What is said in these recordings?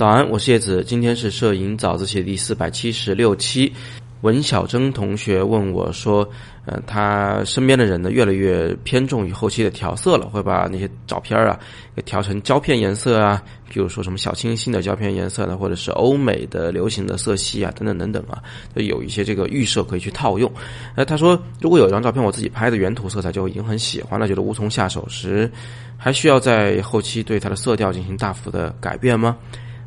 早安，我是叶子，今天是摄影早自习第四百七十六期。文小珍同学问我说：“呃，他身边的人呢，越来越偏重于后期的调色了，会把那些照片啊给调成胶片颜色啊，比如说什么小清新的胶片颜色呢，或者是欧美的流行的色系啊，等等等等啊，就有一些这个预设可以去套用。呃，他说，如果有一张照片我自己拍的原图色彩就已经很喜欢了，觉得无从下手时，还需要在后期对它的色调进行大幅的改变吗？”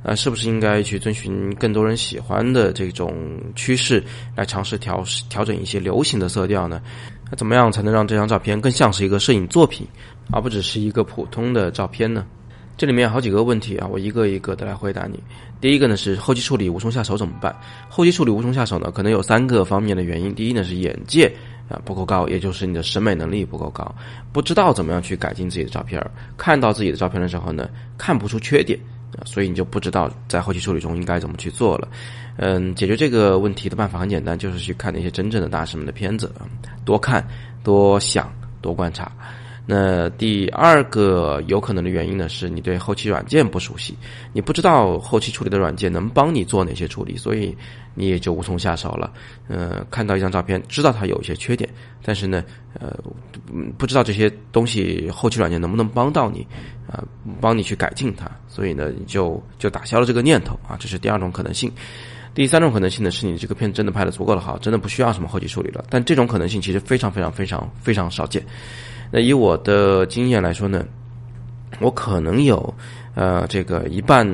呃，是不是应该去遵循更多人喜欢的这种趋势，来尝试调调整一些流行的色调呢？那怎么样才能让这张照片更像是一个摄影作品，而不只是一个普通的照片呢？这里面好几个问题啊，我一个一个的来回答你。第一个呢是后期处理无从下手怎么办？后期处理无从下手呢，可能有三个方面的原因。第一呢是眼界啊不够高，也就是你的审美能力不够高，不知道怎么样去改进自己的照片，看到自己的照片的时候呢，看不出缺点。所以你就不知道在后期处理中应该怎么去做了。嗯，解决这个问题的办法很简单，就是去看那些真正的大师们的片子，多看、多想、多观察。那第二个有可能的原因呢，是你对后期软件不熟悉，你不知道后期处理的软件能帮你做哪些处理，所以你也就无从下手了。呃，看到一张照片，知道它有一些缺点，但是呢，呃，不知道这些东西后期软件能不能帮到你，啊，帮你去改进它，所以呢，你就就打消了这个念头啊，这是第二种可能性。第三种可能性呢，是你这个片真的拍的足够的好，真的不需要什么后期处理了，但这种可能性其实非常非常非常非常少见。那以我的经验来说呢，我可能有呃这个一半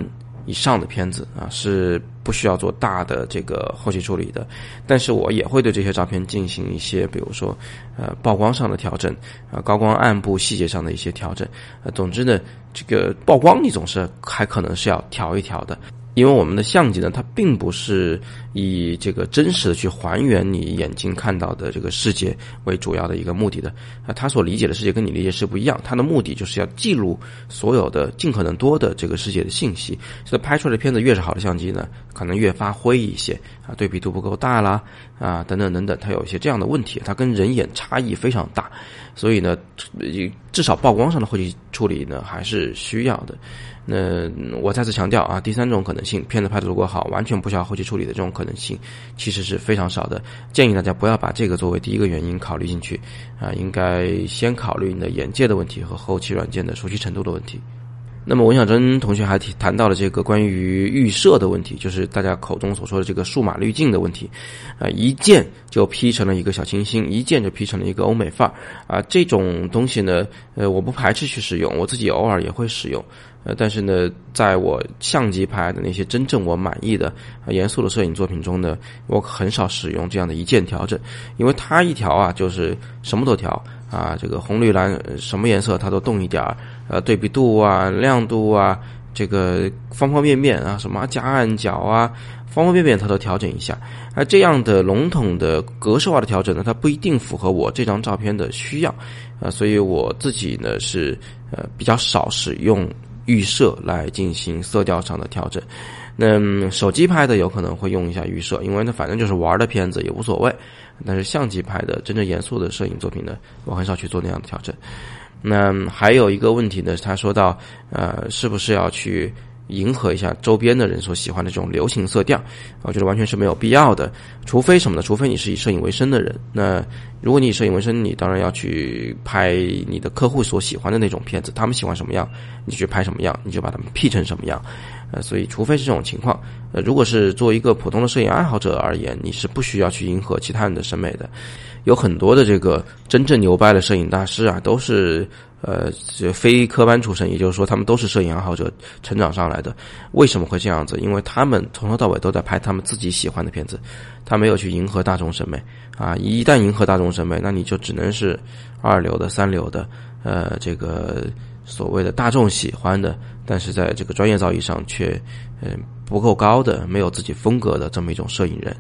以上的片子啊是不需要做大的这个后期处理的，但是我也会对这些照片进行一些，比如说呃曝光上的调整啊，高光暗部细节上的一些调整。呃，总之呢，这个曝光你总是还可能是要调一调的。因为我们的相机呢，它并不是以这个真实的去还原你眼睛看到的这个世界为主要的一个目的的啊，它所理解的世界跟你理解是不一样。它的目的就是要记录所有的尽可能多的这个世界的信息。所以拍出来的片子越是好的相机呢，可能越发灰一些啊，对比度不够大啦啊，等等等等，它有一些这样的问题，它跟人眼差异非常大。所以呢，至少曝光上的后期处理呢，还是需要的。那我再次强调啊，第三种可能性，片子拍的如果好，完全不需要后期处理的这种可能性，其实是非常少的。建议大家不要把这个作为第一个原因考虑进去，啊，应该先考虑你的眼界的问题和后期软件的熟悉程度的问题。那么文小珍同学还提谈到了这个关于预设的问题，就是大家口中所说的这个数码滤镜的问题，啊，一键就 P 成了一个小清新，一键就 P 成了一个欧美范儿，啊，这种东西呢，呃，我不排斥去使用，我自己偶尔也会使用。呃，但是呢，在我相机拍的那些真正我满意的、严肃的摄影作品中呢，我很少使用这样的一键调整，因为它一调啊，就是什么都调啊，这个红绿蓝什么颜色它都动一点儿，呃，对比度啊、亮度啊，这个方方面面啊，什么加暗角啊，方方面面它都调整一下。而这样的笼统的格式化的调整呢，它不一定符合我这张照片的需要，啊，所以我自己呢是呃比较少使用。预设来进行色调上的调整，那手机拍的有可能会用一下预设，因为那反正就是玩的片子也无所谓。但是相机拍的真正严肃的摄影作品呢，我很少去做那样的调整。那还有一个问题呢，他说到，呃，是不是要去？迎合一下周边的人所喜欢的这种流行色调，我觉得完全是没有必要的。除非什么呢？除非你是以摄影为生的人。那如果你以摄影为生，你当然要去拍你的客户所喜欢的那种片子，他们喜欢什么样，你去拍什么样，你就把他们 P 成什么样。呃，所以除非是这种情况，呃，如果是作为一个普通的摄影爱好者而言，你是不需要去迎合其他人的审美的。有很多的这个真正牛掰的摄影大师啊，都是。呃，非科班出身，也就是说，他们都是摄影爱好者成长上来的。为什么会这样子？因为他们从头到尾都在拍他们自己喜欢的片子，他没有去迎合大众审美啊！一旦迎合大众审美，那你就只能是二流的、三流的，呃，这个所谓的大众喜欢的，但是在这个专业造诣上却嗯不够高的、没有自己风格的这么一种摄影人。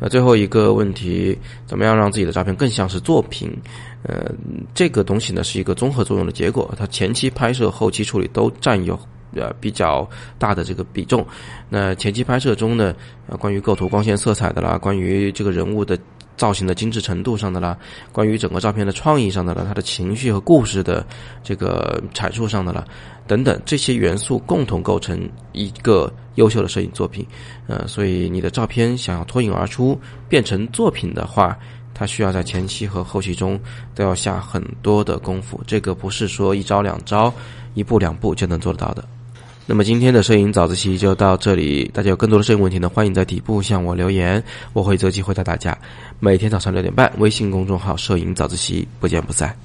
那最后一个问题，怎么样让自己的照片更像是作品？呃，这个东西呢是一个综合作用的结果，它前期拍摄、后期处理都占有呃比较大的这个比重。那前期拍摄中呢，呃，关于构图、光线、色彩的啦，关于这个人物的造型的精致程度上的啦，关于整个照片的创意上的啦，它的情绪和故事的这个阐述上的啦，等等这些元素共同构成一个优秀的摄影作品。呃，所以你的照片想要脱颖而出变成作品的话，它需要在前期和后期中都要下很多的功夫。这个不是说一招两招、一步两步就能做得到的。那么今天的摄影早自习就到这里，大家有更多的摄影问题呢，欢迎在底部向我留言，我会择机回答大家。每天早上六点半，微信公众号“摄影早自习”，不见不散。